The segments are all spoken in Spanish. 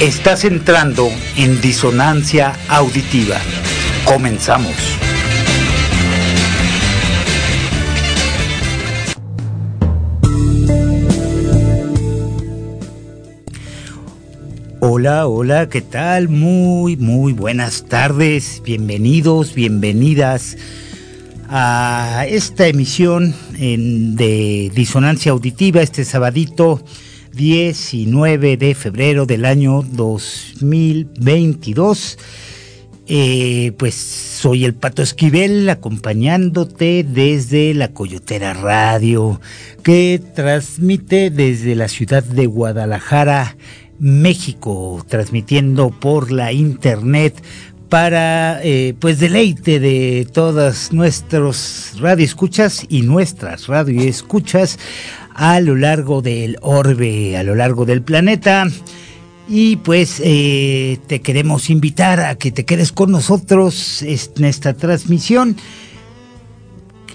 Estás entrando en disonancia auditiva. Comenzamos. Hola, hola, ¿qué tal? Muy, muy buenas tardes. Bienvenidos, bienvenidas a esta emisión de Disonancia Auditiva este sabadito 19 de febrero del año 2022. Eh, pues soy el Pato Esquivel acompañándote desde la Coyotera Radio que transmite desde la ciudad de Guadalajara, México, transmitiendo por la internet para eh, pues deleite de todas nuestros radioescuchas y nuestras radioescuchas a lo largo del orbe, a lo largo del planeta. Y pues eh, te queremos invitar a que te quedes con nosotros en esta transmisión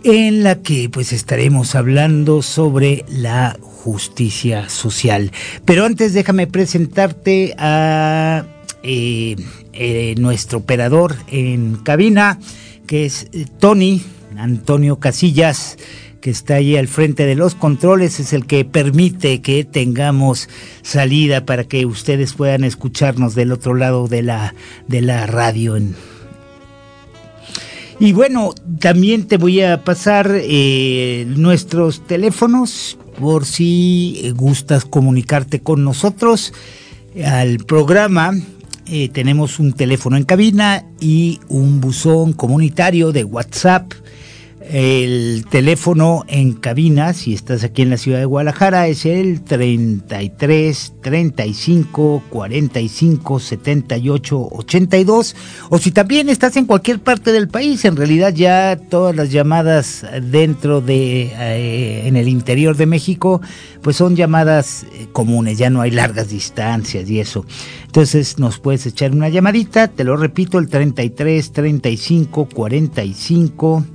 en la que pues estaremos hablando sobre la justicia social. Pero antes déjame presentarte a eh, eh, nuestro operador en cabina, que es Tony, Antonio Casillas que está ahí al frente de los controles es el que permite que tengamos salida para que ustedes puedan escucharnos del otro lado de la, de la radio. Y bueno, también te voy a pasar eh, nuestros teléfonos por si gustas comunicarte con nosotros al programa. Eh, tenemos un teléfono en cabina y un buzón comunitario de WhatsApp el teléfono en cabina, si estás aquí en la ciudad de Guadalajara, es el 33 35 45 78 82. O si también estás en cualquier parte del país, en realidad ya todas las llamadas dentro de, eh, en el interior de México, pues son llamadas eh, comunes, ya no hay largas distancias y eso. Entonces nos puedes echar una llamadita, te lo repito, el 33 35 45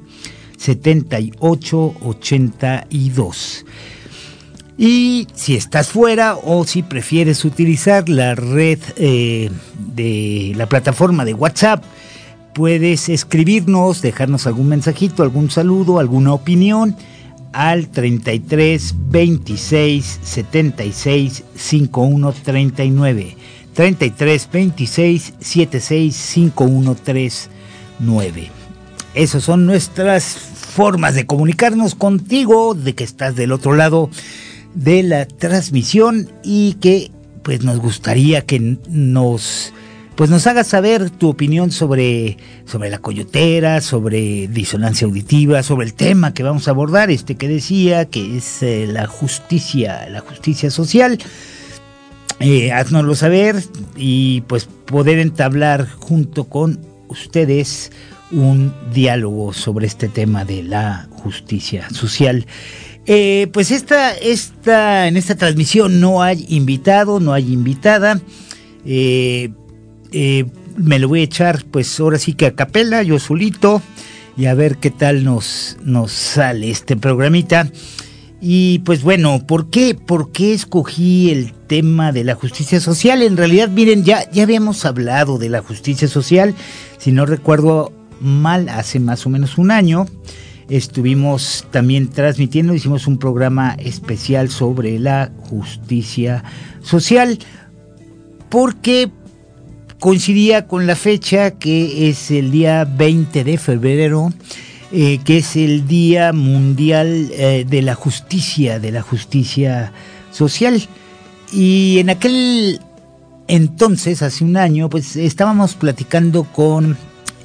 7882. Y si estás fuera o si prefieres utilizar la red eh, de la plataforma de WhatsApp, puedes escribirnos, dejarnos algún mensajito, algún saludo, alguna opinión al 33 26 76 51 39. 33 26 76 51 39. Esas son nuestras formas de comunicarnos contigo, de que estás del otro lado de la transmisión y que pues nos gustaría que nos pues nos hagas saber tu opinión sobre, sobre la coyotera, sobre disonancia auditiva, sobre el tema que vamos a abordar, este que decía, que es eh, la justicia, la justicia social. Eh, haznoslo saber y pues poder entablar junto con ustedes un diálogo sobre este tema de la justicia social. Eh, pues esta, esta, en esta transmisión no hay invitado, no hay invitada. Eh, eh, me lo voy a echar, pues ahora sí que a capela, yo solito, y a ver qué tal nos, nos sale este programita. Y pues bueno, ¿por qué? ¿Por qué escogí el tema de la justicia social? En realidad, miren, ya, ya habíamos hablado de la justicia social. Si no recuerdo mal hace más o menos un año. Estuvimos también transmitiendo, hicimos un programa especial sobre la justicia social porque coincidía con la fecha que es el día 20 de febrero, eh, que es el Día Mundial eh, de la Justicia, de la Justicia Social. Y en aquel entonces, hace un año, pues estábamos platicando con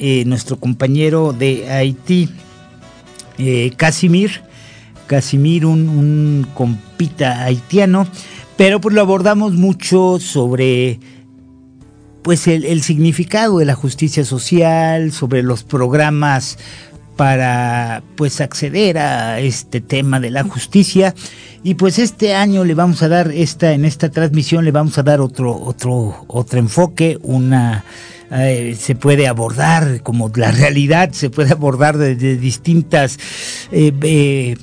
eh, nuestro compañero de Haití, eh, Casimir, Casimir, un, compita haitiano, pero pues lo abordamos mucho sobre pues el, significado de la justicia social, sobre los programas para pues acceder a este tema de la justicia. Y pues este año le vamos a dar esta en esta transmisión le vamos a dar otro otro otro enfoque una eh, se puede abordar como la realidad, se puede abordar desde distintas eh,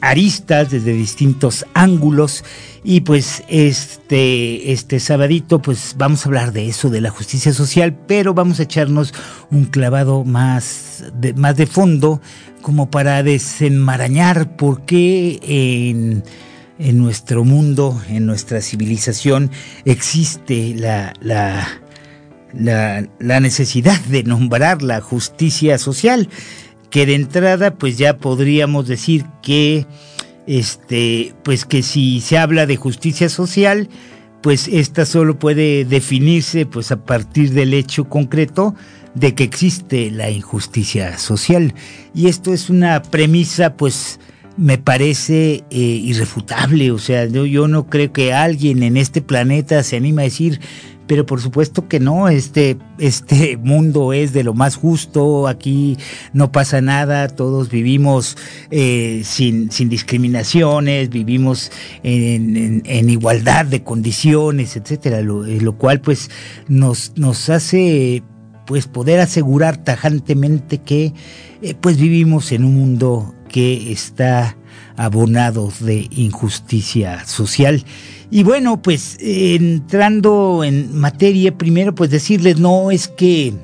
aristas, desde distintos ángulos. Y pues este, este sabadito, pues vamos a hablar de eso, de la justicia social, pero vamos a echarnos un clavado más de, más de fondo, como para desenmarañar por qué en, en nuestro mundo, en nuestra civilización, existe la, la, la necesidad de nombrar la justicia social que de entrada pues ya podríamos decir que este pues que si se habla de justicia social pues esta solo puede definirse pues a partir del hecho concreto de que existe la injusticia social. Y esto es una premisa pues me parece eh, irrefutable. O sea yo, yo no creo que alguien en este planeta se anime a decir pero por supuesto que no, este, este mundo es de lo más justo, aquí no pasa nada, todos vivimos eh, sin, sin, discriminaciones, vivimos en, en, igualdad de condiciones, etcétera, lo, eh, lo, cual pues nos, nos hace pues poder asegurar tajantemente que pues vivimos en un mundo que está abonado de injusticia social. Y bueno, pues entrando en materia, primero pues decirles, no es que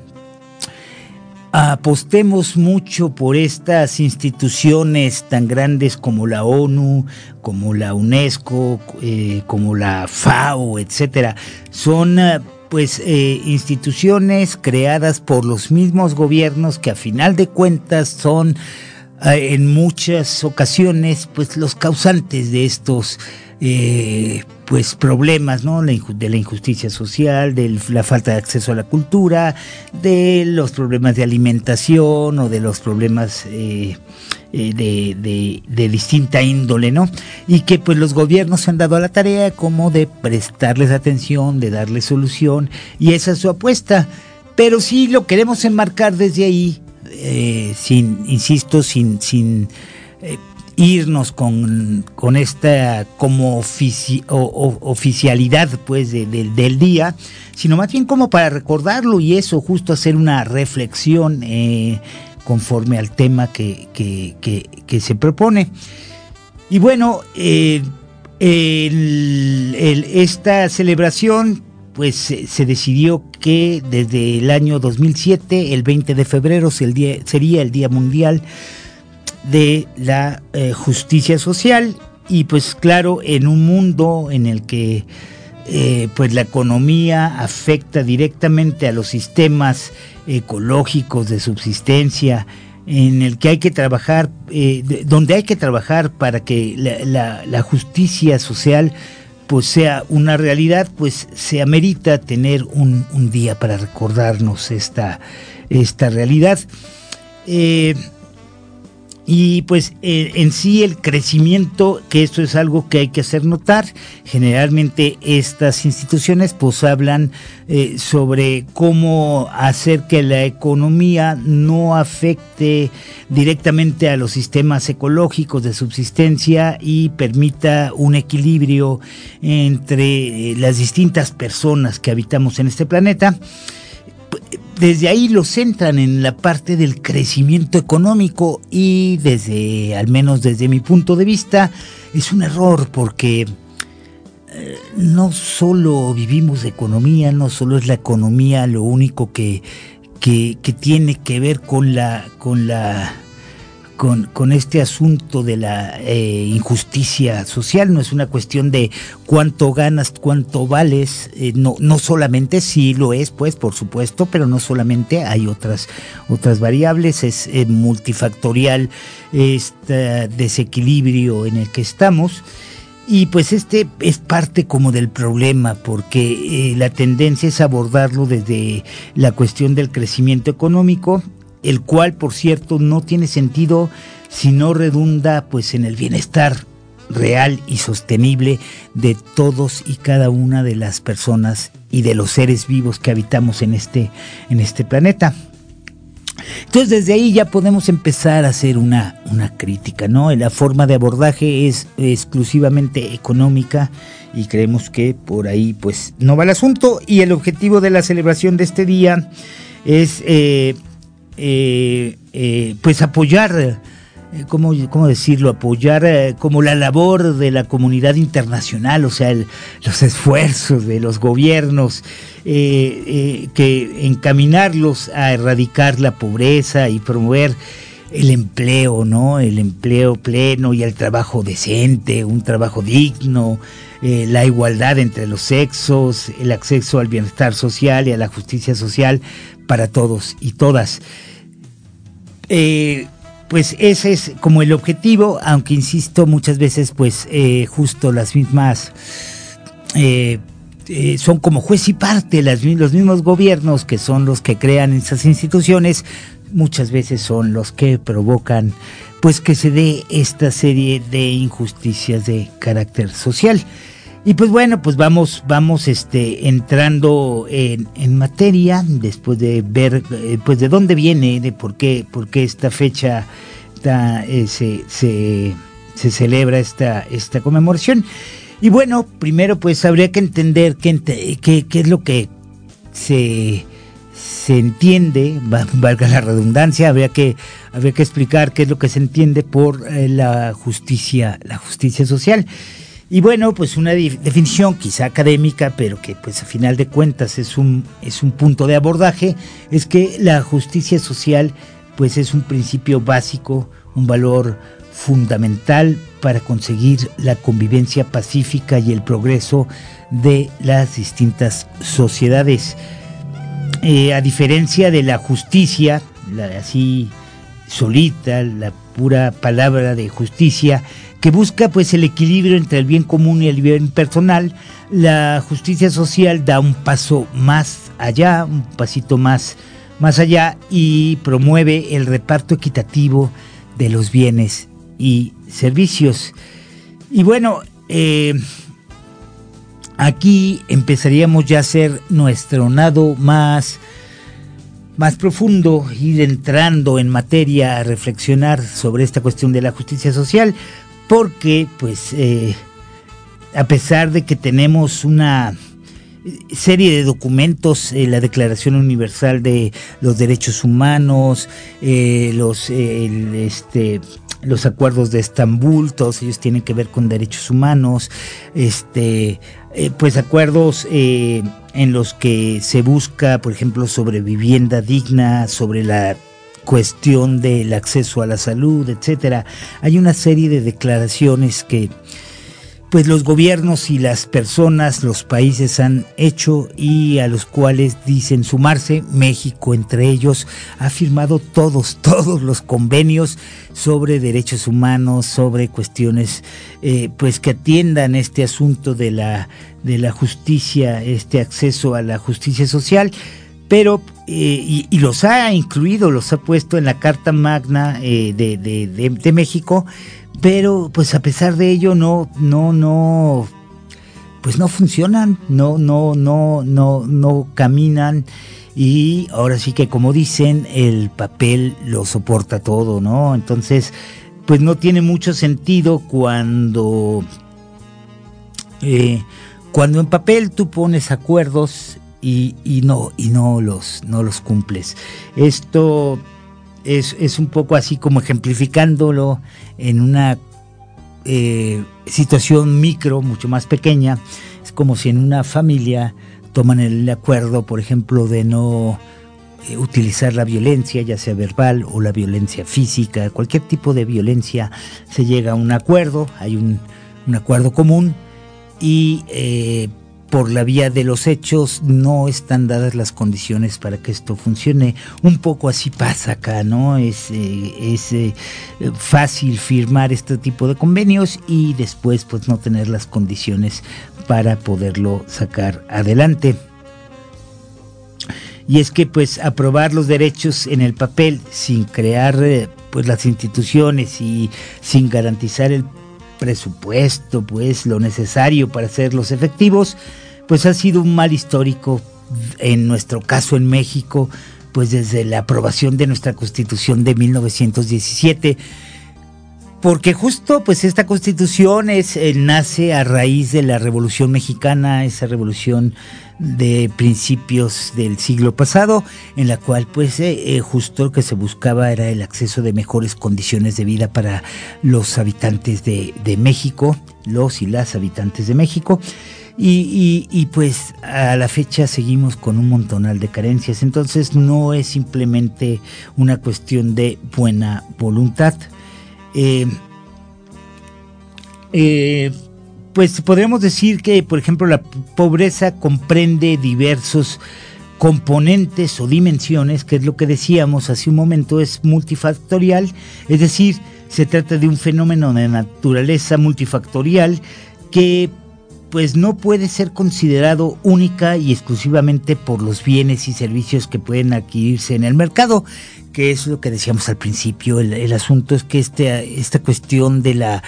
apostemos mucho por estas instituciones tan grandes como la ONU, como la UNESCO, eh, como la FAO, etcétera. Son eh, pues eh, instituciones creadas por los mismos gobiernos que a final de cuentas son en muchas ocasiones pues los causantes de estos eh, pues problemas ¿no? de la injusticia social, de la falta de acceso a la cultura, de los problemas de alimentación o de los problemas eh, eh, de, de, distinta índole, ¿no? Y que pues los gobiernos se han dado a la tarea como de prestarles atención, de darles solución, y esa es su apuesta. Pero sí lo queremos enmarcar desde ahí, sin, insisto, sin, sin irnos con, con esta como oficialidad pues del día, sino más bien como para recordarlo y eso, justo hacer una reflexión eh, conforme al tema que, que, se propone. Y bueno, eh, esta celebración pues se, decidió que desde el año 2007, el 20 de febrero, sería el Día Mundial de la eh, justicia social. Y pues claro, en un mundo en el que eh, pues la economía afecta directamente a los sistemas ecológicos de subsistencia, en el que hay que trabajar, eh, donde hay que trabajar para que la, justicia social pues sea una realidad, pues se amerita tener un, día para recordarnos esta, esta realidad. Y pues eh, en sí el crecimiento, que esto es algo que hay que hacer notar, generalmente estas instituciones pues hablan eh, sobre cómo hacer que la economía no afecte directamente a los sistemas ecológicos de subsistencia y permita un equilibrio entre eh, las distintas personas que habitamos en este planeta desde ahí lo centran en la parte del crecimiento económico y desde, al menos desde mi punto de vista, es un error porque eh, no solo vivimos de economía, no solo es la economía lo único que, que, que tiene que ver con la, con la con, con este asunto de la eh, injusticia social, no es una cuestión de cuánto ganas, cuánto vales, eh, no, no solamente sí lo es, pues por supuesto, pero no solamente hay otras, otras variables, es eh, multifactorial este desequilibrio en el que estamos. Y pues este es parte como del problema, porque la tendencia es abordarlo desde la cuestión del crecimiento económico el cual, por cierto, no tiene sentido si no redunda pues en el bienestar real y sostenible de todos y cada una de las personas y de los seres vivos que habitamos en este, en este planeta. Entonces desde ahí ya podemos empezar a hacer una, una crítica, ¿no? La forma de abordaje es exclusivamente económica y creemos que por ahí pues no va el asunto y el objetivo de la celebración de este día es eh, eh, eh, pues apoyar eh, ¿cómo, ¿cómo, decirlo? Apoyar como la labor de la comunidad internacional, o sea, los esfuerzos de los gobiernos, que encaminarlos a erradicar la pobreza y promover el empleo, ¿no? El empleo pleno y el trabajo decente, un trabajo digno, eh, la igualdad entre los sexos, el acceso al bienestar social y a la justicia social para todos y todas. Eh, pues ese es como el objetivo, aunque insisto muchas veces pues eh, justo las mismas son como juez y parte, los mismos gobiernos que son los que crean esas instituciones, muchas veces son los que provocan pues que se dé esta serie de injusticias de carácter social. Y pues bueno, pues vamos, vamos este, entrando en, materia, después de ver eh, pues de dónde viene, de por qué, por qué esta fecha eh, se, se, celebra esta, esta conmemoración. Y bueno, primero pues habría que entender qué, qué, qué es lo que se, se entiende, valga la redundancia, habría que, habría que explicar qué es lo que se entiende por eh, la justicia, la justicia social. Y bueno, pues una definición quizá académica, pero que pues a final de cuentas es un, es un punto de abordaje, es que la justicia social pues es un principio básico, un valor fundamental para conseguir la convivencia pacífica y el progreso de las distintas sociedades. Eh, a diferencia de la justicia, la así solita, la pura palabra de justicia, que busca pues el equilibrio entre el bien común y el bien personal, la justicia social da un paso más allá, un pasito más, más allá y promueve el reparto equitativo de los bienes y servicios. Y bueno, eh, aquí empezaríamos ya a hacer nuestro nado más, más profundo, ir entrando en materia a reflexionar sobre esta cuestión de la justicia social, porque pues eh, a pesar de que tenemos una serie de documentos, eh, la Declaración Universal de los Derechos Humanos, eh, los, este, los acuerdos de Estambul, todos ellos tienen que ver con derechos humanos, este, pues acuerdos en los que se busca, por ejemplo, sobre vivienda digna, sobre la cuestión del acceso a la salud, etcétera. Hay una serie de declaraciones que pues los gobiernos y las personas, los países han hecho y a los cuales dicen sumarse, México entre ellos ha firmado todos, todos los convenios sobre derechos humanos, sobre cuestiones eh, pues que atiendan este asunto de la, de la justicia, este acceso a la justicia social pero eh, y, los ha incluido, los ha puesto en la Carta Magna eh, de, México, pero pues a pesar de ello no, no, no, pues no funcionan, no, no, no, no, no caminan y ahora sí que como dicen el papel lo soporta todo, ¿no? Entonces pues no tiene mucho sentido cuando eh, cuando en papel tú pones acuerdos y, no, y no, los, no los cumples. Esto es, un poco así como ejemplificándolo en una eh, situación micro, mucho más pequeña. Es como si en una familia toman el acuerdo, por ejemplo, de no eh, utilizar la violencia, ya sea verbal o la violencia física, cualquier tipo de violencia, se llega a un acuerdo, hay un, acuerdo común y eh, por la vía de los hechos no están dadas las condiciones para que esto funcione. Un poco así pasa acá, ¿no? Es, eh, es eh, fácil firmar este tipo de convenios y después pues no tener las condiciones para poderlo sacar adelante. Y es que pues aprobar los derechos en el papel sin crear eh, pues las instituciones y sin garantizar el presupuesto, pues lo necesario para hacerlos efectivos, pues ha sido un mal histórico, en nuestro caso en México, pues desde la aprobación de nuestra constitución de 1917, porque justo pues esta constitución es, eh, nace a raíz de la revolución mexicana, esa revolución de principios del siglo pasado, en la cual pues eh, eh, justo lo que se buscaba era el acceso de mejores condiciones de vida para los habitantes de, México, los y las habitantes de México. Y, y, pues a la fecha seguimos con un montonal de carencias, entonces no es simplemente una cuestión de buena voluntad. Eh, eh, pues podríamos decir que, por ejemplo, la pobreza comprende diversos componentes o dimensiones, que es lo que decíamos hace un momento, es multifactorial, es decir, se trata de un fenómeno de naturaleza multifactorial que pues no puede ser considerado única y exclusivamente por los bienes y servicios que pueden adquirirse en el mercado, que es lo que decíamos al principio, el, asunto es que este, esta cuestión de la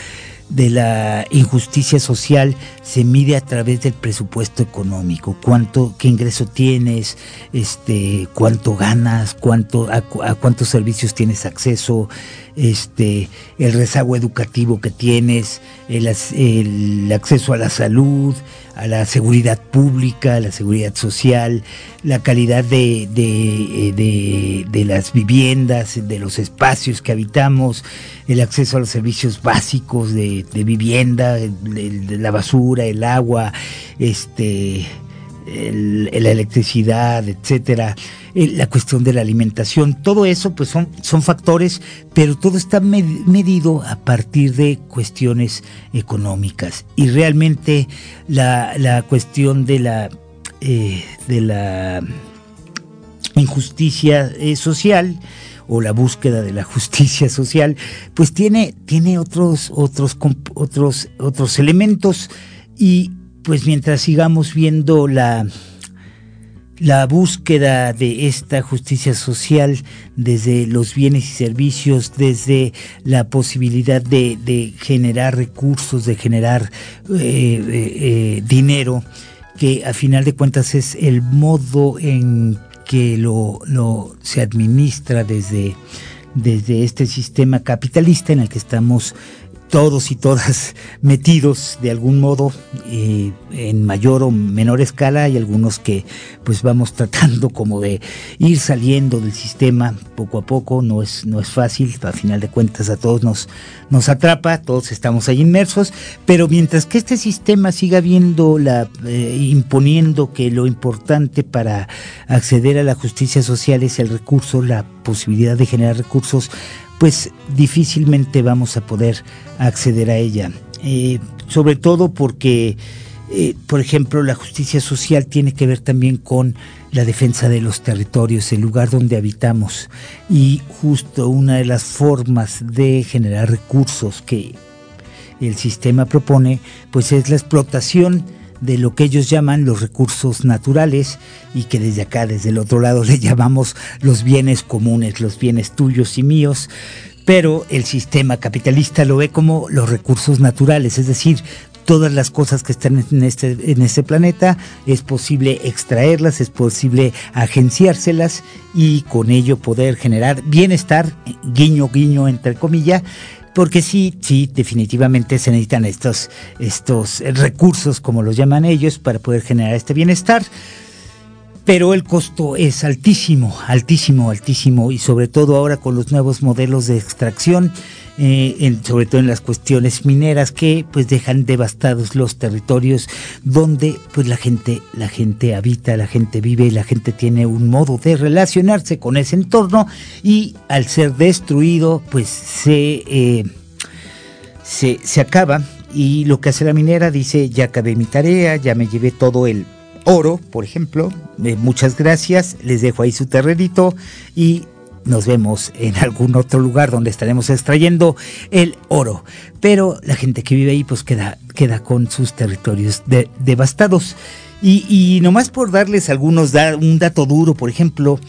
de la injusticia social se mide a través del presupuesto económico, cuánto, qué ingreso tienes, este, cuánto ganas, cuánto, a, cuántos servicios tienes acceso, este, el rezago educativo que tienes, el, acceso a la salud, a la seguridad pública, a la seguridad social, la calidad de, de, de, las viviendas, de los espacios que habitamos, el acceso a los servicios básicos de, vivienda, de, la basura, el agua, este, la electricidad, etcétera, la cuestión de la alimentación, todo eso pues son, son factores, pero todo está medido a partir de cuestiones económicas. Y realmente la, cuestión de la, eh, de la injusticia eh, social, o la búsqueda de la justicia social, pues tiene, tiene otros, otros, otros, otros elementos. Y pues mientras sigamos viendo la, la búsqueda de esta justicia social desde los bienes y servicios, desde la posibilidad de, generar recursos, de generar eh, eh, eh, dinero, que a final de cuentas es el modo en que lo, lo se administra desde, desde este sistema capitalista en el que estamos todos y todas metidos de algún modo en mayor o menor escala y algunos que pues vamos tratando como de ir saliendo del sistema poco a poco no es no es fácil a final de cuentas a todos nos nos atrapa todos estamos ahí inmersos pero mientras que este sistema siga viendo la eh, imponiendo que lo importante para acceder a la justicia social es el recurso la posibilidad de generar recursos pues difícilmente vamos a poder acceder a ella. Eh, sobre todo porque, eh, por ejemplo, la justicia social tiene que ver también con la defensa de los territorios, el lugar donde habitamos. Y justo una de las formas de generar recursos que el sistema propone, pues es la explotación de lo que ellos llaman los recursos naturales y que desde acá, desde el otro lado, le llamamos los bienes comunes, los bienes tuyos y míos, pero el sistema capitalista lo ve como los recursos naturales, es decir, todas las cosas que están en este, en este planeta, es posible extraerlas, es posible agenciárselas y con ello poder generar bienestar, guiño, guiño, entre comillas, porque sí, sí, definitivamente se necesitan estos, estos recursos, como los llaman ellos, para poder generar este bienestar. Pero el costo es altísimo, altísimo, altísimo, y sobre todo ahora con los nuevos modelos de extracción, eh, sobre todo en las cuestiones mineras que pues dejan devastados los territorios donde pues la gente la gente habita la gente vive la gente tiene un modo de relacionarse con ese entorno y al ser destruido pues se eh, se, se acaba. Y lo que hace la minera dice ya acabé mi tarea ya me llevé todo el oro, por ejemplo. Eh, muchas gracias, les dejo ahí su terrenito y nos vemos en algún otro lugar donde estaremos extrayendo el oro. Pero la gente que vive ahí pues queda, queda con sus territorios devastados. Y, y, nomás por darles algunos, un dato duro, por ejemplo,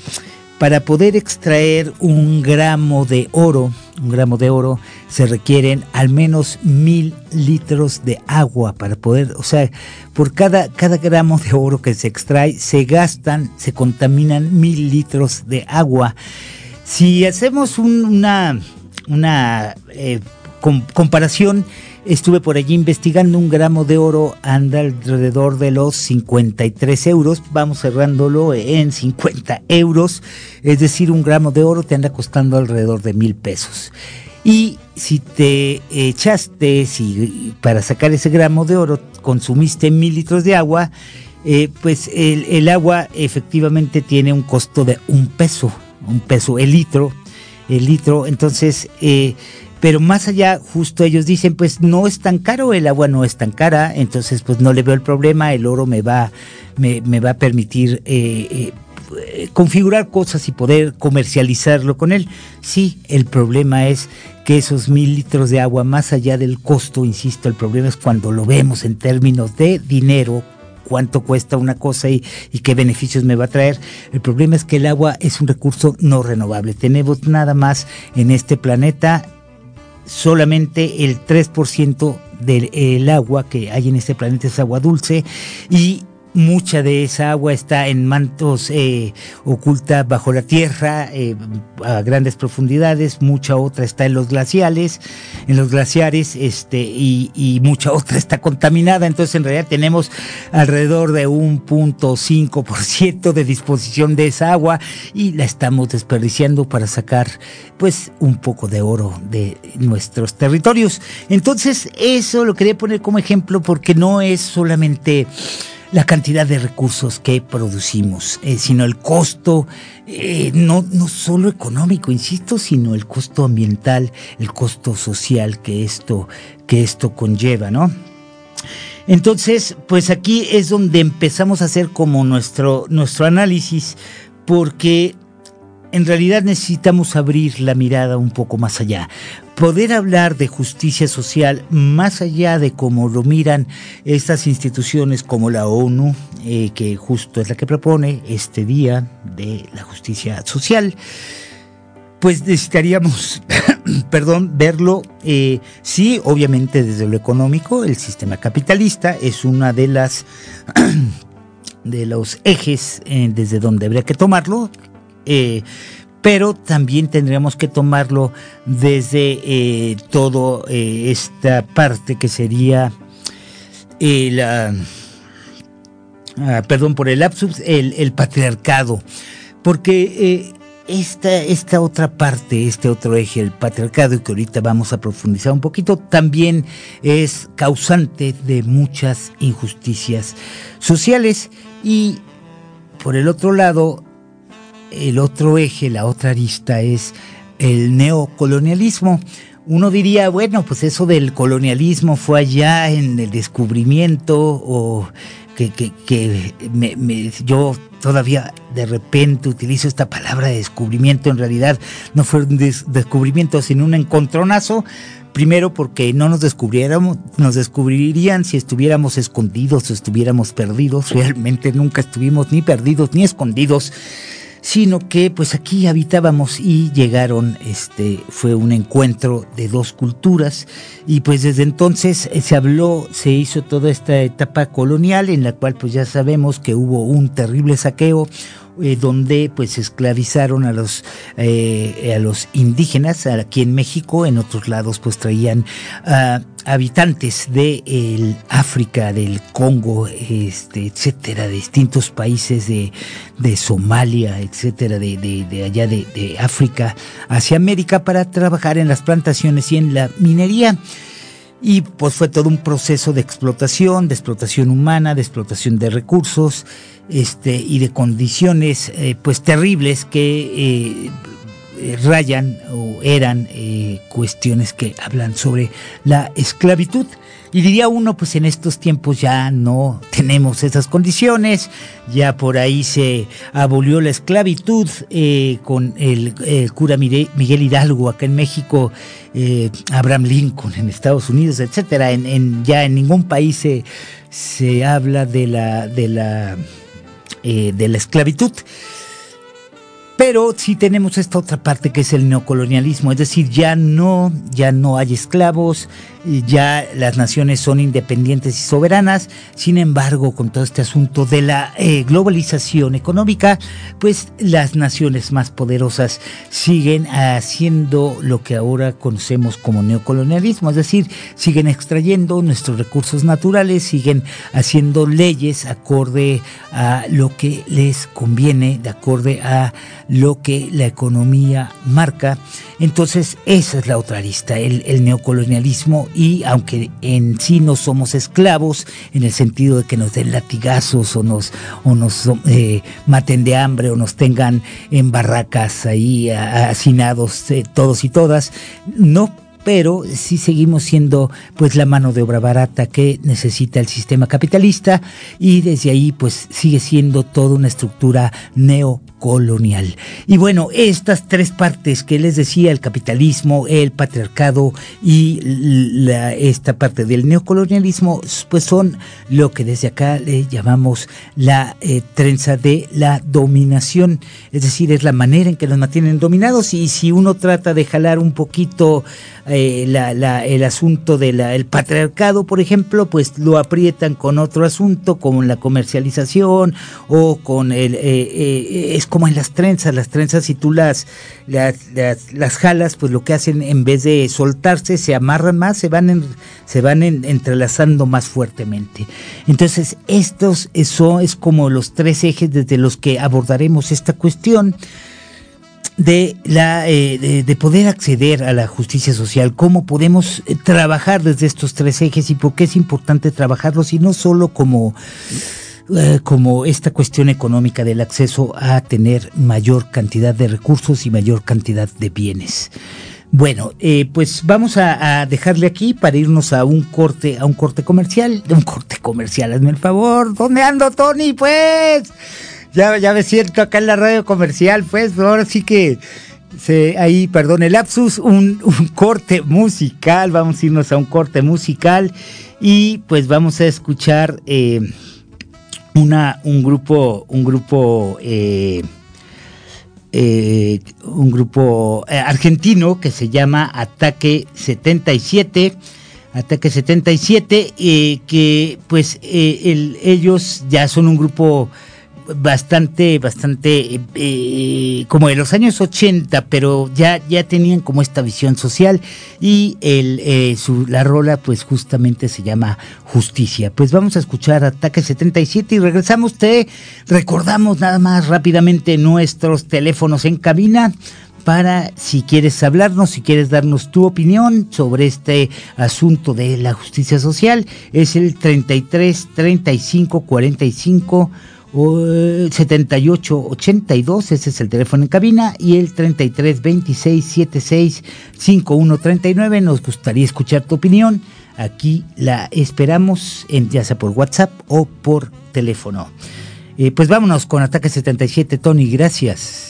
para poder extraer un gramo de oro, un gramo de oro, se requieren al menos mil litros de agua para poder, o sea, por cada, cada gramo de oro que se extrae, se gastan, se contaminan mil litros de agua. Si hacemos una, una eh, comparación, estuve por allí investigando, un gramo de oro anda alrededor de los 53 euros, vamos cerrándolo en 50 euros, es decir, un gramo de oro te anda costando alrededor de mil pesos. Y si te echaste, si para sacar ese gramo de oro consumiste mil litros de agua, eh, pues el, agua efectivamente tiene un costo de un peso, un peso el litro, el litro, entonces, eh, pero más allá, justo ellos dicen, pues no es tan caro, el agua no es tan cara, entonces pues no le veo el problema, el oro me va, me, va a permitir eh, configurar cosas y poder comercializarlo con él. Sí, el problema es que esos mil litros de agua, más allá del costo, insisto, el problema es cuando lo vemos en términos de dinero, cuánto cuesta una cosa y, qué beneficios me va a traer. El problema es que el agua es un recurso no renovable. Tenemos nada más en este planeta solamente el 3% del agua que hay en este planeta es agua dulce. Y Mucha de esa agua está en mantos eh, oculta bajo la tierra eh, a grandes profundidades, mucha otra está en los glaciales, en los glaciares, este, y, mucha otra está contaminada. Entonces, en realidad tenemos alrededor de un punto cinco por ciento de disposición de esa agua y la estamos desperdiciando para sacar, pues, un poco de oro de nuestros territorios. Entonces, eso lo quería poner como ejemplo porque no es solamente la cantidad de recursos que producimos, eh, sino el costo, eh, no, no solo económico, insisto, sino el costo ambiental, el costo social que esto, que esto conlleva, ¿no? Entonces, pues aquí es donde empezamos a hacer como nuestro, nuestro análisis, porque en realidad necesitamos abrir la mirada un poco más allá. Poder hablar de justicia social más allá de cómo lo miran estas instituciones como la ONU, eh, que justo es la que propone este día de la justicia social, pues necesitaríamos, perdón, verlo, eh, sí, obviamente desde lo económico, el sistema capitalista es una de las de los ejes eh, desde donde habría que tomarlo pero también tendríamos que tomarlo desde eh, toda eh, esta parte que sería eh, la, ah, perdón por el lapsus, el, patriarcado, porque esta, esta otra parte, este otro eje, el patriarcado, que ahorita vamos a profundizar un poquito, también es causante de muchas injusticias sociales. Y por el otro lado, el otro eje, la otra arista es el neocolonialismo. Uno diría, bueno, pues eso del colonialismo fue allá en el descubrimiento o que, que, yo todavía de repente utilizo esta palabra de descubrimiento, en realidad no fue un descubrimiento, sino un encontronazo. Primero porque no nos descubriéramos, nos descubrirían si estuviéramos escondidos o estuviéramos perdidos. Realmente nunca estuvimos ni perdidos ni escondidos sino que pues aquí habitábamos y llegaron, este, fue un encuentro de dos culturas. Y pues desde entonces eh, se habló, se hizo toda esta etapa colonial en la cual pues ya sabemos que hubo un terrible saqueo, eh, donde pues esclavizaron a los eh, a los indígenas aquí en México. En otros lados pues traían uh, habitantes de el África del Congo este etcétera de distintos países de, de Somalia etcétera de, de, de allá de, de África hacia América para trabajar en las plantaciones y en la minería. Y pues fue todo un proceso de explotación, de explotación humana, de explotación de recursos, este, y de condiciones eh, pues terribles que eh, rayan o eran eh, cuestiones que hablan sobre la esclavitud. Y diría uno, pues en estos tiempos ya no tenemos esas condiciones, ya por ahí se abolió la esclavitud con el, cura Miguel Hidalgo acá en México, Abraham Lincoln en Estados Unidos, etcétera. Ya en ningún país se, se habla de la, de la eh, de la esclavitud. Pero sí tenemos esta otra parte que es el neocolonialismo, es decir, ya no, ya no hay esclavos, ya las naciones son independientes y soberanas, sin embargo, con todo este asunto de la eh, globalización económica, pues las naciones más poderosas siguen haciendo lo que ahora conocemos como neocolonialismo, es decir, siguen extrayendo nuestros recursos naturales, siguen haciendo leyes acorde a lo que les conviene, de acorde a lo que la economía marca. Entonces, esa es la otra arista, el, neocolonialismo, y aunque en sí no somos esclavos, en el sentido de que nos den latigazos o nos, o nos eh, maten de hambre o nos tengan en barracas ahí hacinados eh, todos y todas, no pero sí seguimos siendo pues la mano de obra barata que necesita el sistema capitalista y desde ahí pues sigue siendo toda una estructura neo colonial. Y bueno, estas tres partes que les decía, el capitalismo, el patriarcado y esta parte del neocolonialismo, pues son lo que desde acá le llamamos la eh, trenza de la dominación. Es decir, es la manera en que nos mantienen dominados y si uno trata de jalar un poquito eh, el asunto del patriarcado, por ejemplo, pues lo aprietan con otro asunto, como la comercialización o con el... Eh, como en las trenzas, las trenzas si tú las, las, jalas, pues lo que hacen en vez de soltarse, se amarran más, se van, se van entrelazando más fuertemente. Entonces, estos, eso es como los tres ejes desde los que abordaremos esta cuestión de, la, eh, de, poder acceder a la justicia social, cómo podemos eh, trabajar desde estos tres ejes y por qué es importante trabajarlos y no solo como eh, como esta cuestión económica del acceso a tener mayor cantidad de recursos y mayor cantidad de bienes. Bueno, eh, pues vamos a, dejarle aquí para irnos a un corte, a un corte comercial, un corte comercial, hazme el favor. ¿Dónde ando, Tony? Pues ya, ya me siento acá en la radio comercial, pues ahora sí que se, ahí, perdón, el lapsus, un, corte musical, vamos a irnos a un corte musical y pues vamos a escuchar eh, una, un grupo, un grupo, eh, eh, un grupo eh, argentino que se llama Ataque 77. Ataque 77, que pues ellos ya son un grupo bastante, bastante eh, como de los años 80, pero ya, ya tenían como esta visión social y el, eh, su, la rola pues justamente se llama Justicia. Pues vamos a escuchar Ataque 77 y regresamos, te recordamos nada más rápidamente nuestros teléfonos en cabina para si quieres hablarnos, si quieres darnos tu opinión sobre este asunto de la justicia social, es el 33 35 45 7882, ese es el teléfono en cabina, y el 33 26 76 51 39. Nos gustaría escuchar tu opinión. Aquí la esperamos, en, ya sea por WhatsApp o por teléfono. Eh, pues vámonos con Ataque 77, Tony, gracias.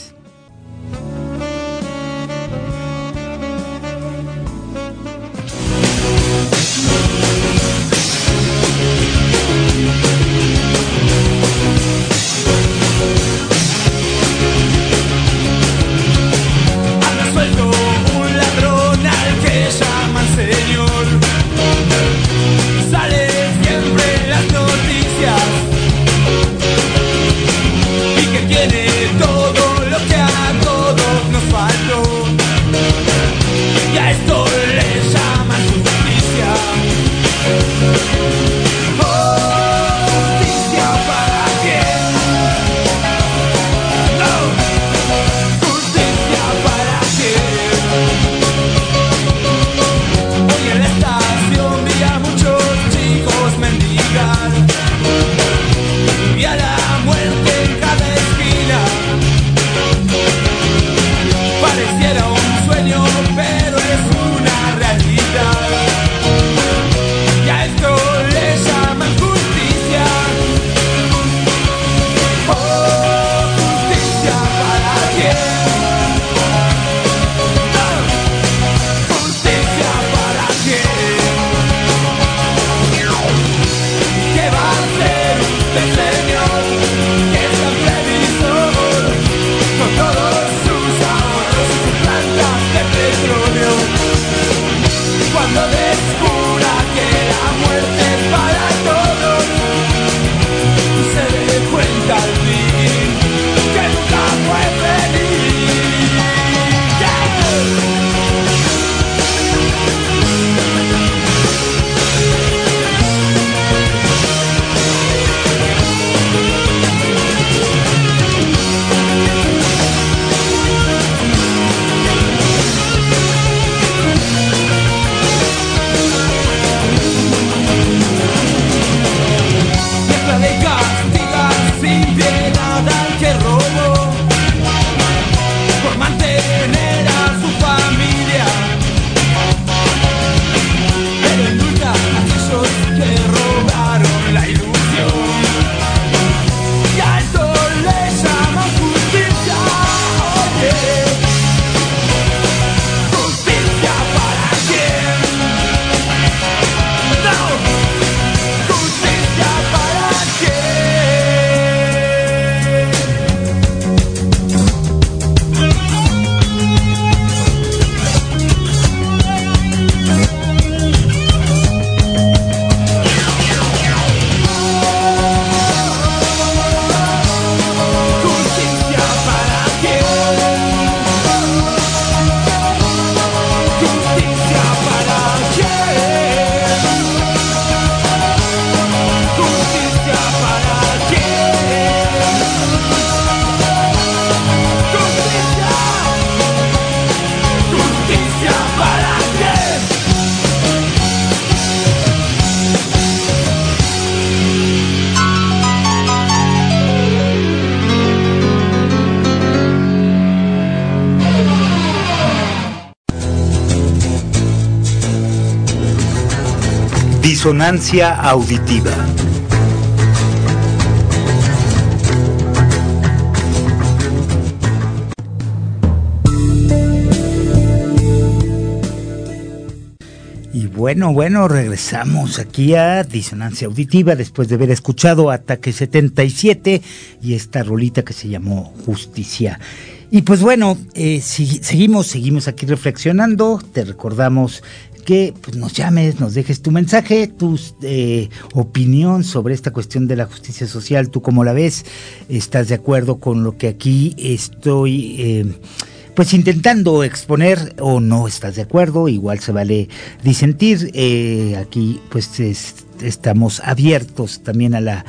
Disonancia auditiva. Y bueno, bueno, regresamos aquí a Disonancia Auditiva después de haber escuchado Ataque 77 y esta rolita que se llamó Justicia. Y pues bueno, eh, seguimos, seguimos aquí reflexionando. Te recordamos que pues, nos llames, nos dejes tu mensaje, tu eh, opinión sobre esta cuestión de la justicia social. ¿Tú cómo la ves? ¿Estás de acuerdo con lo que aquí estoy... Eh, pues intentando exponer o no estás de acuerdo, igual se vale disentir. Eh, aquí pues estamos abiertos también a la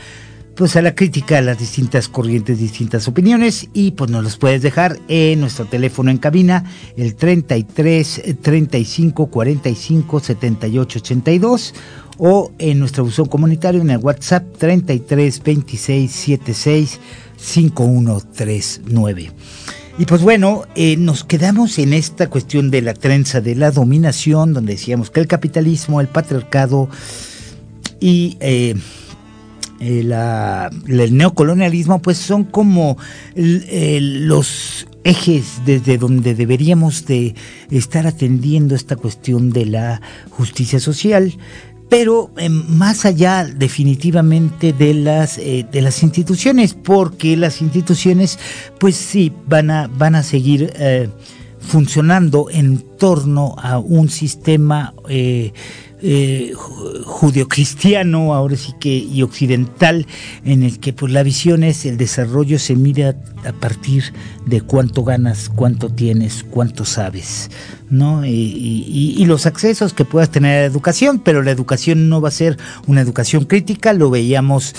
pues a la crítica a las distintas corrientes, distintas opiniones y pues nos los puedes dejar en nuestro teléfono en cabina el 33 35 45 78 82 o en nuestro buzón comunitario en el WhatsApp 33 26 76 5139. Y pues bueno, eh, nos quedamos en esta cuestión de la trenza de la dominación, donde decíamos que el capitalismo, el patriarcado y eh, eh, el neocolonialismo, pues son como los ejes desde donde deberíamos de estar atendiendo esta cuestión de la justicia social. Pero eh, más allá definitivamente de las eh, de las instituciones porque las instituciones pues sí van a van a seguir eh, funcionando en torno a un sistema eh, judio-cristiano, ahora sí que, y occidental, en el que pues la visión es el desarrollo se mira a partir de cuánto ganas, cuánto tienes, cuánto sabes, ¿no? Y, los accesos que puedas tener a la educación, pero la educación no va a ser una educación crítica, lo veíamos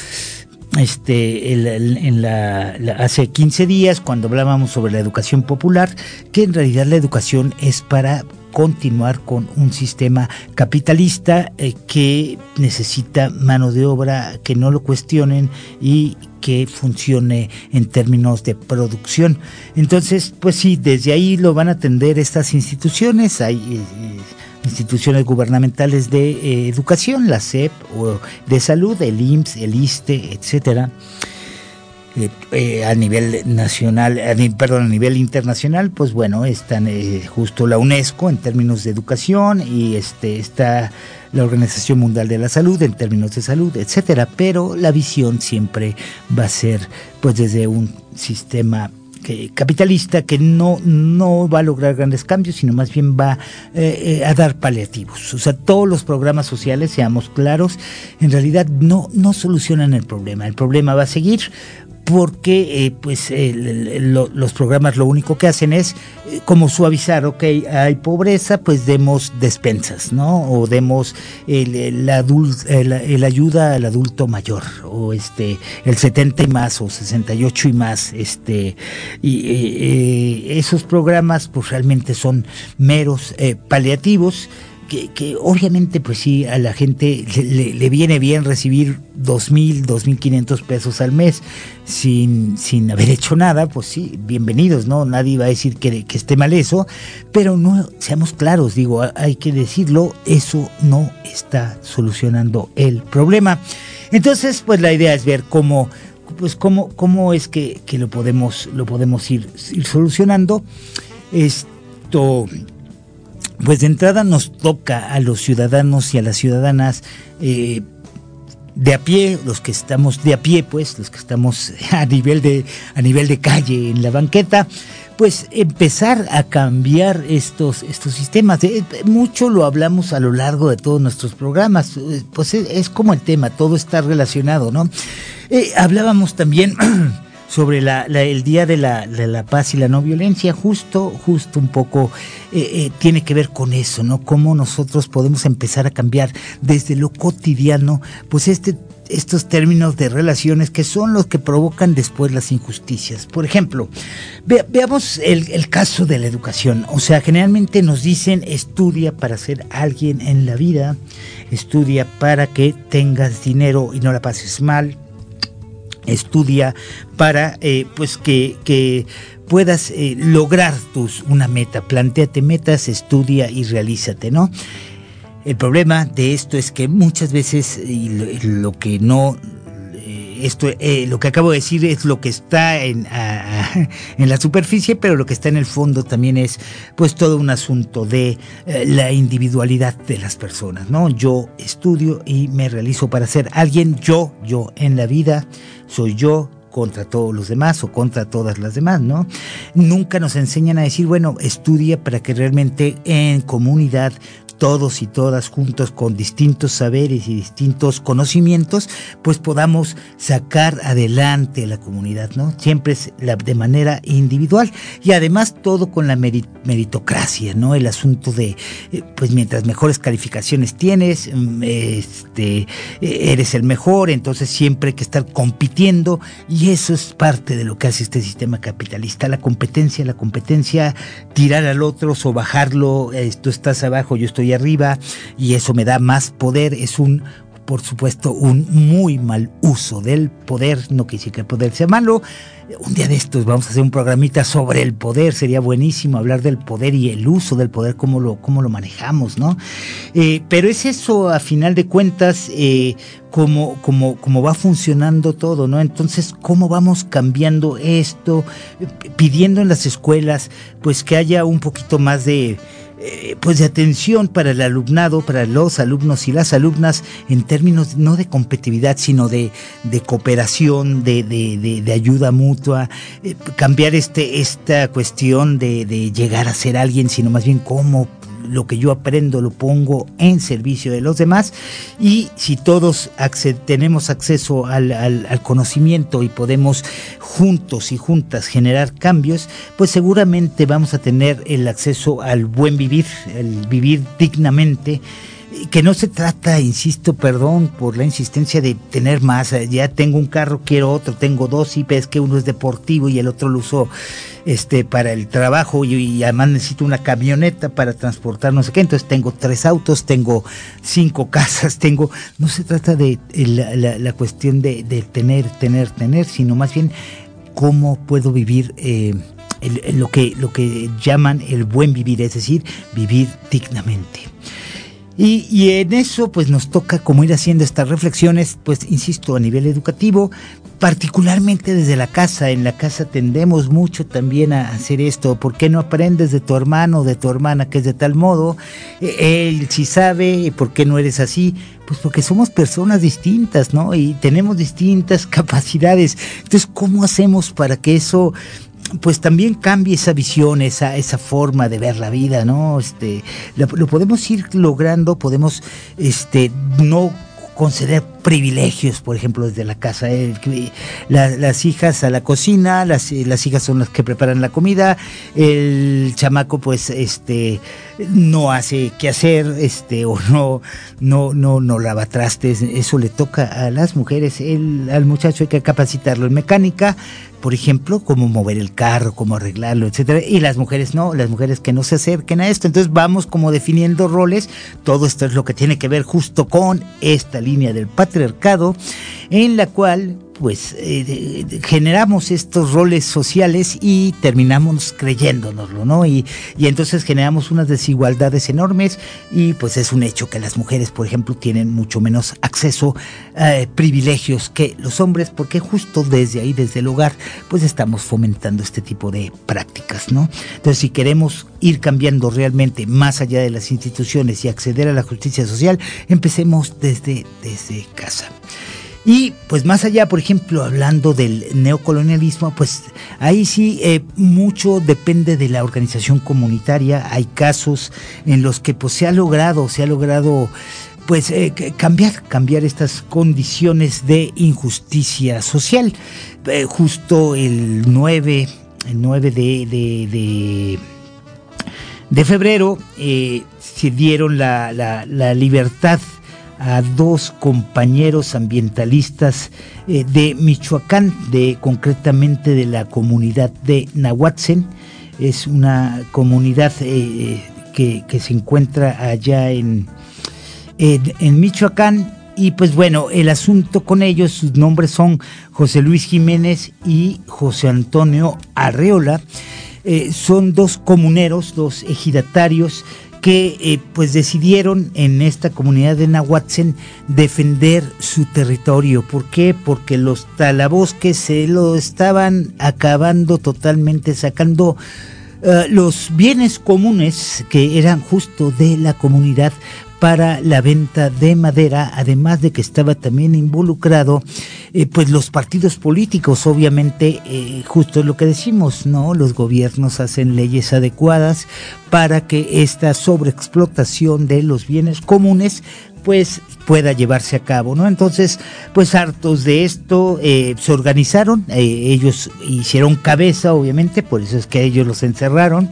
este, la, hace 15 días cuando hablábamos sobre la educación popular, que en realidad la educación es para continuar con un sistema capitalista eh, que necesita mano de obra, que no lo cuestionen y que funcione en términos de producción. Entonces, pues sí, desde ahí lo van a atender estas instituciones. Hay eh, instituciones gubernamentales de eh, educación, la SEP, o de salud, el IMSS, el ISTE, etcétera eh, eh, a nivel nacional, perdón, a nivel internacional, pues bueno, están eh, justo la UNESCO en términos de educación y este está la Organización Mundial de la Salud en términos de salud, etcétera, pero la visión siempre va a ser pues desde un sistema capitalista que no, no va a lograr grandes cambios, sino más bien va a dar paliativos. O sea, todos los programas sociales, seamos claros, en realidad no, no solucionan el problema. El problema va a seguir porque eh, pues los programas lo único que hacen es eh, como suavizar, ok, hay pobreza, pues demos despensas, ¿no? O demos el, el, ayuda al adulto mayor, o este, el 70 y más, o 68 y más, este, y eh, esos programas pues realmente son meros paliativos, que, obviamente pues sí a la gente le, viene bien recibir dos mil, dos mil quinientos pesos al mes sin, sin haber hecho nada, pues sí, bienvenidos, ¿no? Nadie va a decir que, que esté mal eso, pero no, seamos claros, digo, hay que decirlo, eso no está solucionando el problema. Entonces, pues la idea es ver cómo pues cómo, cómo es que, que lo podemos, lo podemos ir solucionando. Esto pues de entrada nos toca a los ciudadanos y a las ciudadanas eh, de a pie, los que estamos de a pie, pues, los que estamos a nivel de, a nivel de calle en la banqueta, pues empezar a cambiar estos, estos sistemas. Eh, mucho lo hablamos a lo largo de todos nuestros programas, eh, pues es, como el tema, todo está relacionado, ¿no? hablábamos también sobre la, el Día de la, de la, Paz y la No Violencia, justo, justo un poco eh, eh, tiene que ver con eso, ¿no? Cómo nosotros podemos empezar a cambiar desde lo cotidiano, pues este estos términos de relaciones que son los que provocan después las injusticias. Por ejemplo, veamos el, el, caso de la educación. O sea, generalmente nos dicen estudia para ser alguien en la vida, estudia para que tengas dinero y no la pases mal, estudia para eh, pues que, puedas eh, lograr tus una meta, planteate metas, estudia y realízate, ¿no? El problema de esto es que muchas veces lo que no esto, eh, lo que acabo de decir es lo que está en, en, la superficie, pero lo que está en el fondo también es pues todo un asunto de eh, la individualidad de las personas, ¿no? Yo estudio y me realizo para ser alguien, yo, yo en la vida, soy yo, contra todos los demás o contra todas las demás, ¿no? Nunca nos enseñan a decir, bueno, estudia para que realmente en comunidad todos y todas juntos con distintos saberes y distintos conocimientos, pues podamos sacar adelante la comunidad, ¿no? Siempre es de manera individual y además todo con la meritocracia, ¿no? El asunto de, eh, pues mientras mejores calificaciones tienes, mm, este, eres el mejor, entonces siempre hay que estar compitiendo y eso es parte de lo que hace este sistema capitalista, la competencia, la competencia, tirar al otro o bajarlo, tú estás abajo, yo estoy arriba y eso me da más poder, es un por supuesto, un muy mal uso del poder. No quisiera que el poder sea malo. Un día de estos vamos a hacer un programita sobre el poder. Sería buenísimo hablar del poder y el uso del poder, cómo lo, cómo lo manejamos, ¿no? Eh, pero es eso, a final de cuentas, eh, cómo, cómo, va funcionando todo, ¿no? Entonces, ¿cómo vamos cambiando esto? Pidiendo en las escuelas, pues que haya un poquito más de eh, pues de atención para el alumnado, para los alumnos y las alumnas en términos no de competitividad, sino de, cooperación, de, ayuda mutua, eh, cambiar este, esta cuestión de, de llegar a ser alguien, sino más bien cómo lo que yo aprendo lo pongo en servicio de los demás. Y si todos tenemos acceso al, conocimiento y podemos juntos y juntas generar cambios, pues seguramente vamos a tener el acceso al buen vivir, el vivir dignamente que no se trata, insisto, perdón por la insistencia de tener más, ya tengo un carro, quiero otro, tengo dos y ves que uno es deportivo y el otro lo uso este, para el trabajo y, además necesito una camioneta para transportar no sé qué, entonces tengo tres autos, tengo cinco casas, tengo, no se trata de la, cuestión de, tener, tener, tener, sino más bien cómo puedo vivir. Eh, lo, que, lo que llaman el buen vivir, es decir, vivir dignamente. Y, en eso pues nos toca como ir haciendo estas reflexiones, pues insisto, a nivel educativo, particularmente desde la casa. En la casa tendemos mucho también a hacer esto. ¿Por qué no aprendes de tu hermano o de tu hermana que es de tal modo? E, él sí sabe, ¿por qué no eres así? Pues porque somos personas distintas, ¿no? Y tenemos distintas capacidades. Entonces, ¿cómo hacemos para que eso pues también cambie esa visión, esa, esa forma de ver la vida, ¿no? Este, lo, lo podemos ir logrando, podemos, este, no conceder privilegios, por ejemplo, desde la casa. Eh, las hijas a la cocina, las, las, hijas son las que preparan la comida, el chamaco pues este no hace qué hacer, este, o no, no, no, no lava trastes, eso le toca a las mujeres, el, al muchacho hay que capacitarlo en mecánica, por ejemplo, cómo mover el carro, cómo arreglarlo, etcétera, y las mujeres no, las mujeres que no se acerquen a esto. Entonces vamos como definiendo roles. Todo esto es lo que tiene que ver justo con esta línea del patriarcado, en la cual pues eh, generamos estos roles sociales y terminamos creyéndonoslo, ¿no? Y, entonces generamos unas desigualdades enormes y pues es un hecho que las mujeres, por ejemplo, tienen mucho menos acceso a eh, privilegios que los hombres, porque justo desde ahí, desde el hogar, pues estamos fomentando este tipo de prácticas, ¿no? Entonces, si queremos ir cambiando realmente más allá de las instituciones y acceder a la justicia social, empecemos desde, desde casa. Y pues más allá, por ejemplo, hablando del neocolonialismo, pues ahí sí eh, mucho depende de la organización comunitaria. Hay casos en los que pues se ha logrado, se ha logrado pues eh, cambiar, cambiar estas condiciones de injusticia social. Eh, justo el 9, el 9 de, de, de, febrero se dieron la, la, la libertad a dos compañeros ambientalistas eh, de Michoacán, de concretamente de la comunidad de Nahuatzen. Es una comunidad eh, que, se encuentra allá en, en, Michoacán. Y pues bueno, el asunto con ellos, sus nombres son José Luis Jiménez y José Antonio Arreola. Eh, son dos comuneros, dos ejidatarios que eh, pues decidieron en esta comunidad de Nahuatzen defender su territorio. ¿Por qué? Porque los talabosques se lo estaban acabando totalmente, sacando eh, los bienes comunes que eran justo de la comunidad para la venta de madera, además de que estaba también involucrado, eh, pues los partidos políticos, obviamente, eh, justo lo que decimos, ¿no? Los gobiernos hacen leyes adecuadas para que esta sobreexplotación de los bienes comunes pues pueda llevarse a cabo, ¿no? Entonces, pues hartos de esto, eh, se organizaron, ellos hicieron cabeza, obviamente, por eso es que ellos los encerraron,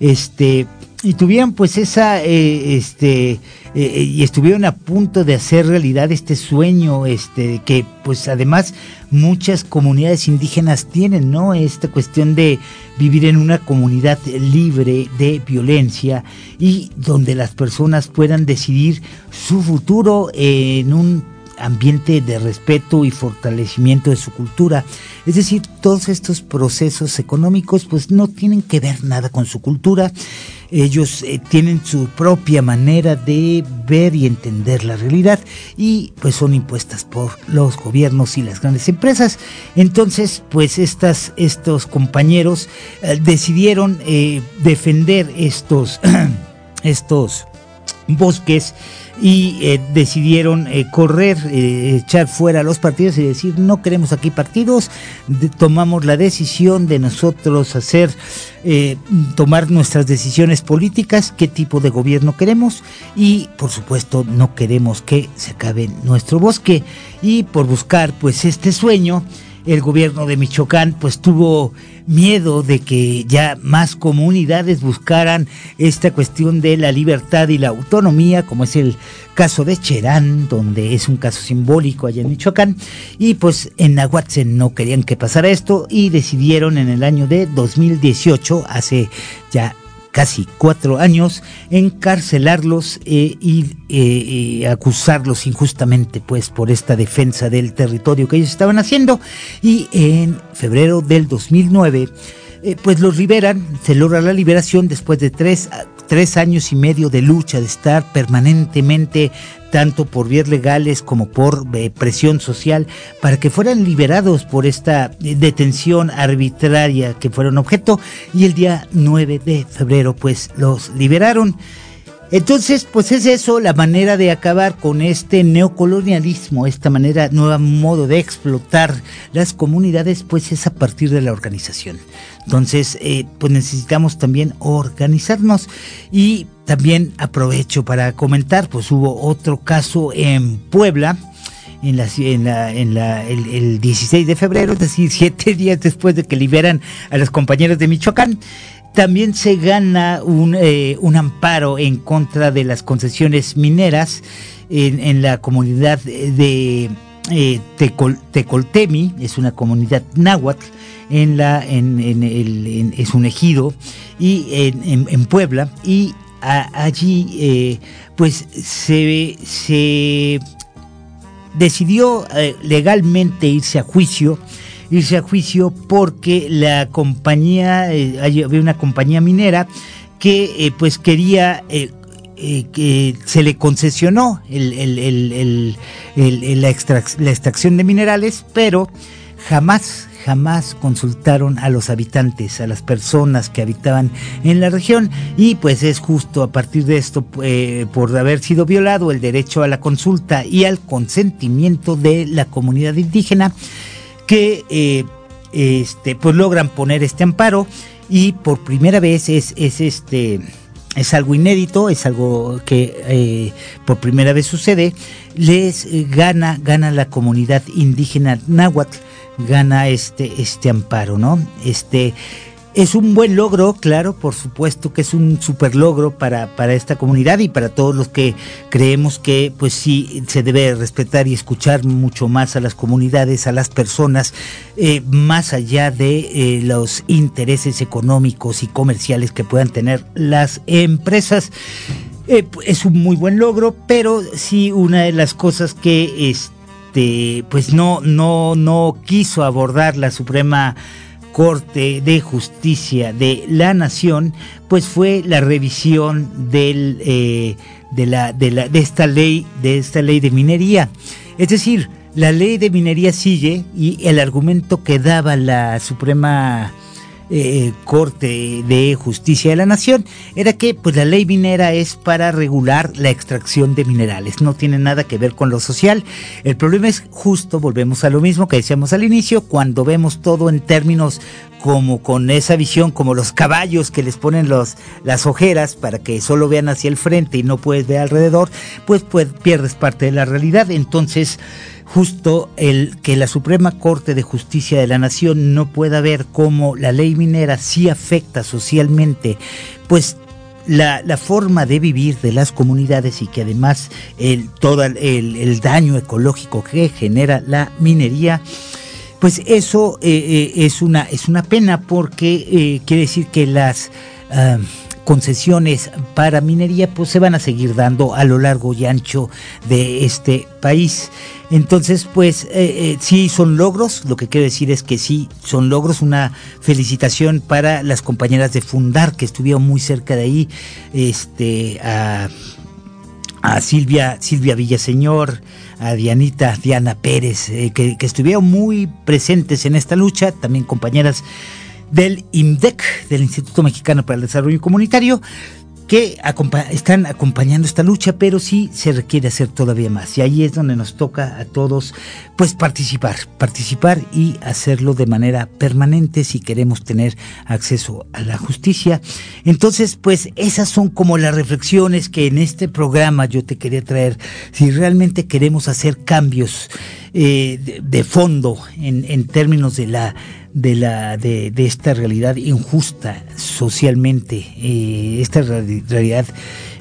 este, y tuvieron pues esa, eh, este, eh, eh, y estuvieron a punto de hacer realidad este sueño, este, que pues además muchas comunidades indígenas tienen, ¿no? Esta cuestión de vivir en una comunidad libre de violencia y donde las personas puedan decidir su futuro en un ambiente de respeto y fortalecimiento de su cultura. Es decir, todos estos procesos económicos pues no tienen que ver nada con su cultura. Ellos eh, tienen su propia manera de ver y entender la realidad y pues son impuestas por los gobiernos y las grandes empresas. Entonces, pues estas, estos compañeros eh, decidieron eh, defender estos, estos bosques y eh, decidieron eh, correr, eh, echar fuera los partidos y decir no queremos aquí partidos, tomamos la decisión de nosotros hacer, tomar nuestras decisiones políticas, qué tipo de gobierno queremos y por supuesto no queremos que se acabe nuestro bosque y por buscar pues este sueño el gobierno de Michoacán pues tuvo miedo de que ya más comunidades buscaran esta cuestión de la libertad y la autonomía, como es el caso de Cherán, donde es un caso simbólico allá en Michoacán, y pues en Nahuatzen no querían que pasara esto y decidieron en el año de 2018, hace ya casi cuatro años, encarcelarlos eh, y eh, eh, acusarlos injustamente pues por esta defensa del territorio que ellos estaban haciendo. Y en febrero del 2009 pues los liberan, se logra la liberación después de tres, tres años y medio de lucha, de estar permanentemente tanto por vías legales como por eh, presión social, para que fueran liberados por esta eh, detención arbitraria que fueron objeto y el día 9 de febrero pues los liberaron. Entonces, pues es eso la manera de acabar con este neocolonialismo, esta manera, nuevo modo de explotar las comunidades, pues es a partir de la organización. Entonces, eh, pues necesitamos también organizarnos y también aprovecho para comentar, pues hubo otro caso en Puebla, en la, en la, en la, el, 16 de febrero, es decir, siete días después de que liberan a los compañeros de Michoacán. También se gana un, eh, un amparo en contra de las concesiones mineras en, la comunidad de eh, Tecoltemi, es una comunidad náhuatl, en la, en, el, es un ejido, y en, Puebla, y allí eh, pues se, decidió legalmente irse a juicio irse a juicio porque la compañía eh, había una compañía minera que pues quería que se le concesionó la, extracción de minerales pero jamás jamás consultaron a los habitantes, a las personas que habitaban en la región. Y pues es justo a partir de esto, eh, por haber sido violado el derecho a la consulta y al consentimiento de la comunidad indígena, que eh, este, pues logran poner este amparo y por primera vez es, es este es algo inédito, es algo que eh, por primera vez sucede, les gana, gana la comunidad indígena náhuatl gana este, este amparo, ¿no? Este es un buen logro, claro, por supuesto que es un super logro para, para esta comunidad y para todos los que creemos que pues sí se debe respetar y escuchar mucho más a las comunidades, a las personas, eh, más allá de eh, los intereses económicos y comerciales que puedan tener las empresas. Eh, es un muy buen logro, pero sí una de las cosas que este, pues no, no, no quiso abordar la Suprema Corte de Justicia de la Nación, pues fue la revisión del, eh, de, la, de, la, de esta ley, de esta ley de minería. Es decir, la ley de minería sigue y el argumento que daba la Suprema eh, Corte de Justicia de la Nación era que pues la ley minera es para regular la extracción de minerales, no tiene nada que ver con lo social. El problema es justo, volvemos a lo mismo que decíamos al inicio, cuando vemos todo en términos como con esa visión, como los caballos que les ponen los, las ojeras para que solo vean hacia el frente y no puedes ver alrededor, pues, pues pierdes parte de la realidad. Entonces, justo el que la Suprema Corte de Justicia de la Nación no pueda ver cómo la ley minera sí afecta socialmente, pues la, forma de vivir de las comunidades y que además el, todo el, daño ecológico que genera la minería, pues eso eh, eh, es, una, es una pena porque eh, quiere decir que las... Ah, concesiones para minería pues se van a seguir dando a lo largo y ancho de este país. Entonces, pues eh, eh, sí son logros, lo que quiero decir es que sí son logros, una felicitación para las compañeras de Fundar que estuvieron muy cerca de ahí, este, a, Silvia, Silvia Villaseñor, a Dianita, Diana Pérez, eh, que, que estuvieron muy presentes en esta lucha, también compañeras del IMDEC, del Instituto Mexicano para el Desarrollo Comunitario, que están acompañando esta lucha, pero sí se requiere hacer todavía más. Y ahí es donde nos toca a todos, pues participar, participar y hacerlo de manera permanente si queremos tener acceso a la justicia. Entonces, pues esas son como las reflexiones que en este programa yo te quería traer. Si realmente queremos hacer cambios eh, de, fondo en, en términos de la de, la, de, esta realidad injusta socialmente, eh, esta realidad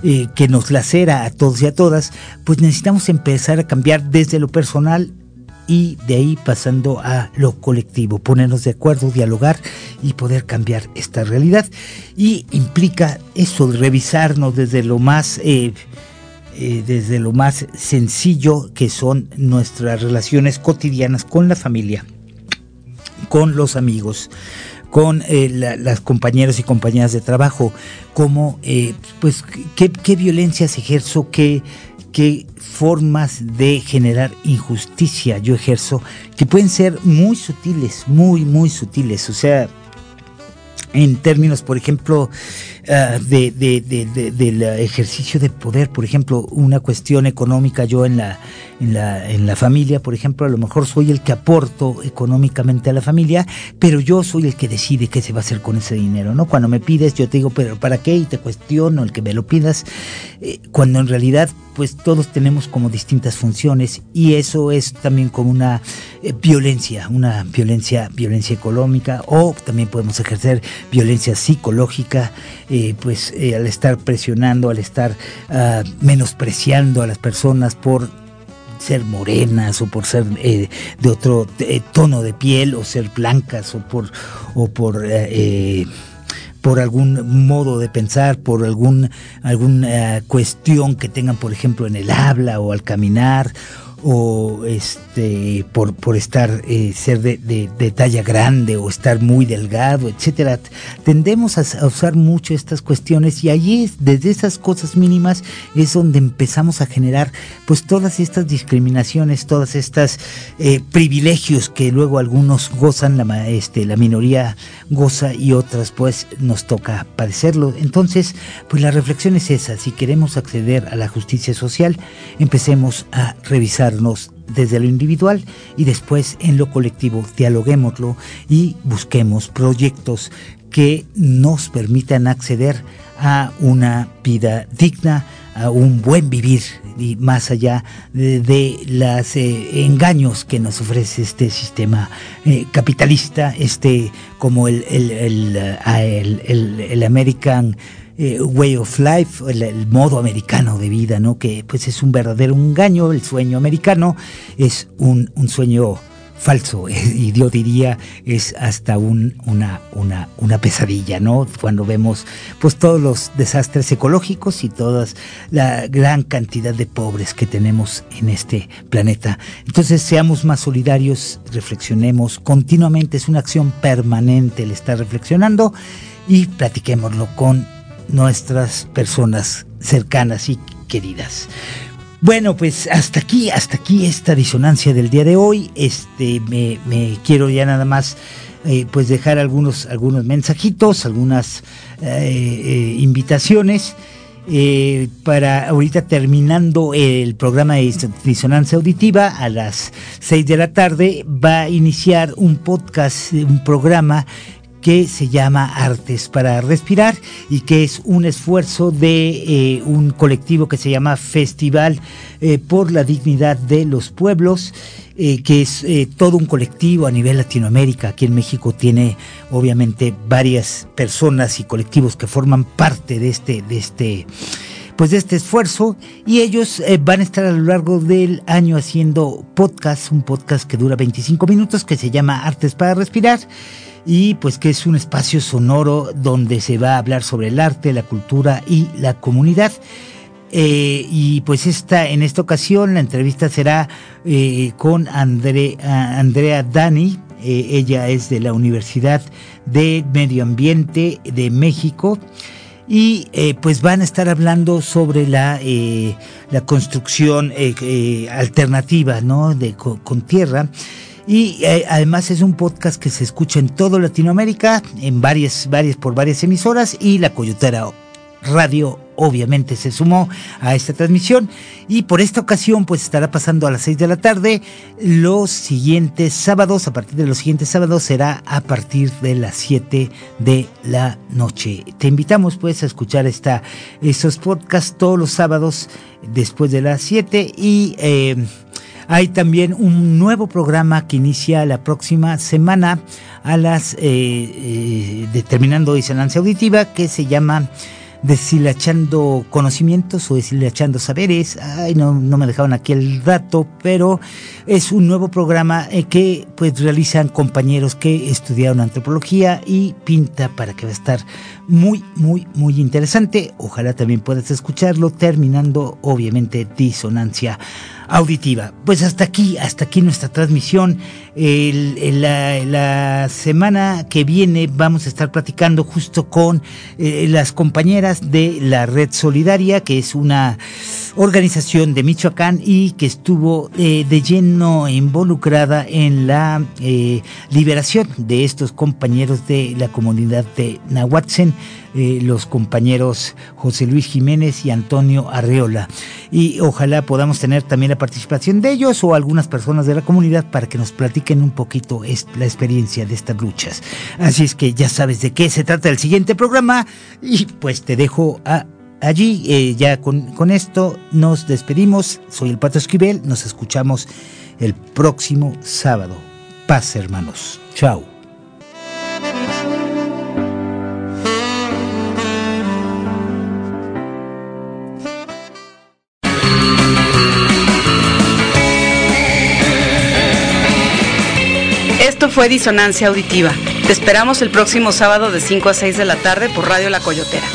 eh, que nos lacera a todos y a todas, pues necesitamos empezar a cambiar desde lo personal y de ahí pasando a lo colectivo, ponernos de acuerdo, dialogar y poder cambiar esta realidad. Y implica eso, de revisarnos desde lo más... Eh, desde lo más sencillo que son nuestras relaciones cotidianas con la familia, con los amigos, con eh, las compañeros y compañeras de trabajo, como, eh, pues, qué, qué violencias ejerzo, qué, qué formas de generar injusticia yo ejerzo, que pueden ser muy sutiles, muy, muy sutiles. O sea, en términos, por ejemplo, Ah, de, del ejercicio de poder, por ejemplo, una cuestión económica, yo en la, en, la, en la familia, por ejemplo, a lo mejor soy el que aporto económicamente a la familia, pero yo soy el que decide qué se va a hacer con ese dinero, ¿no? Cuando me pides, yo te digo, pero ¿para qué? Y te cuestiono el que me lo pidas, eh, cuando en realidad, pues todos tenemos como distintas funciones y eso es también como una eh, violencia, una violencia, violencia económica o también podemos ejercer violencia psicológica. Pues eh, al estar presionando, al estar ah, menospreciando a las personas por ser morenas o por ser eh, de otro tono de piel o ser blancas o por o por por algún modo de pensar, por algún, alguna cuestión que tengan, por ejemplo, en el habla o al caminar o este por, por estar eh, ser de, de, talla grande o estar muy delgado, etcétera. Tendemos a, usar mucho estas cuestiones y allí es, desde esas cosas mínimas es donde empezamos a generar pues todas estas discriminaciones, todas estas eh, privilegios que luego algunos gozan, la, este, la minoría goza y otras pues nos toca padecerlo. Entonces, pues la reflexión es esa, si queremos acceder a la justicia social, empecemos a revisar desde lo individual y después en lo colectivo, dialoguémoslo y busquemos proyectos que nos permitan acceder a una vida digna, a un buen vivir y más allá de, los eh, engaños que nos ofrece este sistema eh, capitalista, este como el, el, el, el American eh, way of life, el, modo americano de vida, ¿no? Que pues es un verdadero engaño, el sueño americano es un, sueño falso y yo diría es hasta un, una, una, una pesadilla, ¿no? Cuando vemos pues todos los desastres ecológicos y toda la gran cantidad de pobres que tenemos en este planeta. Entonces seamos más solidarios, reflexionemos continuamente, es una acción permanente el estar reflexionando y platiquémoslo con nuestras personas cercanas y queridas. Bueno, pues hasta aquí, hasta aquí esta disonancia del día de hoy. Este, me, quiero ya nada más eh, pues dejar algunos, algunos mensajitos, algunas eh, eh, invitaciones. para ahorita terminando el programa de disonancia auditiva a las 6 de la tarde va a iniciar un podcast, un programa que se llama Artes para Respirar y que es un esfuerzo de eh, un colectivo que se llama Festival eh, por la Dignidad de los Pueblos. Eh, que es todo un colectivo a nivel Latinoamérica. Aquí en México tiene obviamente varias personas y colectivos que forman parte de este, de este, pues de este esfuerzo y ellos van a estar a lo largo del año haciendo podcast, un podcast que dura 25 minutos que se llama Artes para Respirar y pues que es un espacio sonoro donde se va a hablar sobre el arte, la cultura y la comunidad. Eh, y pues esta, en esta ocasión la entrevista será eh, con Andrea Dani, eh, ella es de la Universidad de Medio Ambiente de México y pues van a estar hablando sobre la, la construcción alternativa ¿no? de, con tierra y eh, además es un podcast que se escucha en toda Latinoamérica, en varias, varias, por varias emisoras, y la Coyotera Radio obviamente se sumó a esta transmisión y por esta ocasión pues estará pasando a las 6 de la tarde. Los siguientes sábados, a partir de los siguientes sábados será a partir de las 7 de la noche. Te invitamos pues a escuchar esta, estos podcasts todos los sábados después de las 7 y... Eh, hay también un nuevo programa que inicia la próxima semana a las eh, eh, determinando disonancia auditiva que se llama deshilachando conocimientos o deshilachando saberes. Ay, no, no me dejaron aquí el dato, pero es un nuevo programa eh, que pues realizan compañeros que estudiaron antropología y pinta para que va a estar muy, muy, muy interesante. Ojalá también puedas escucharlo, terminando obviamente disonancia auditiva. Pues hasta aquí, hasta aquí nuestra transmisión. la, semana que viene vamos a estar platicando justo con eh, las compañeras de la Red Solidaria, que es una organización de Michoacán y que estuvo eh, de lleno involucrada en la eh, liberación de estos compañeros de la comunidad de Nahuatzen eh, los compañeros José Luis Jiménez y Antonio Arreola. Y ojalá podamos tener también la participación de ellos o algunas personas de la comunidad para que nos platiquen un poquito la experiencia de estas luchas. Así es que ya sabes de qué se trata el siguiente programa y pues te dejo allí. Eh, ya con, con, esto nos despedimos. Soy el Pato Esquivel. Nos escuchamos el próximo sábado. Paz, hermanos. Chao. Fue Disonancia Auditiva. Te esperamos el próximo sábado de 5 a 6 de la tarde por Radio La Coyotera.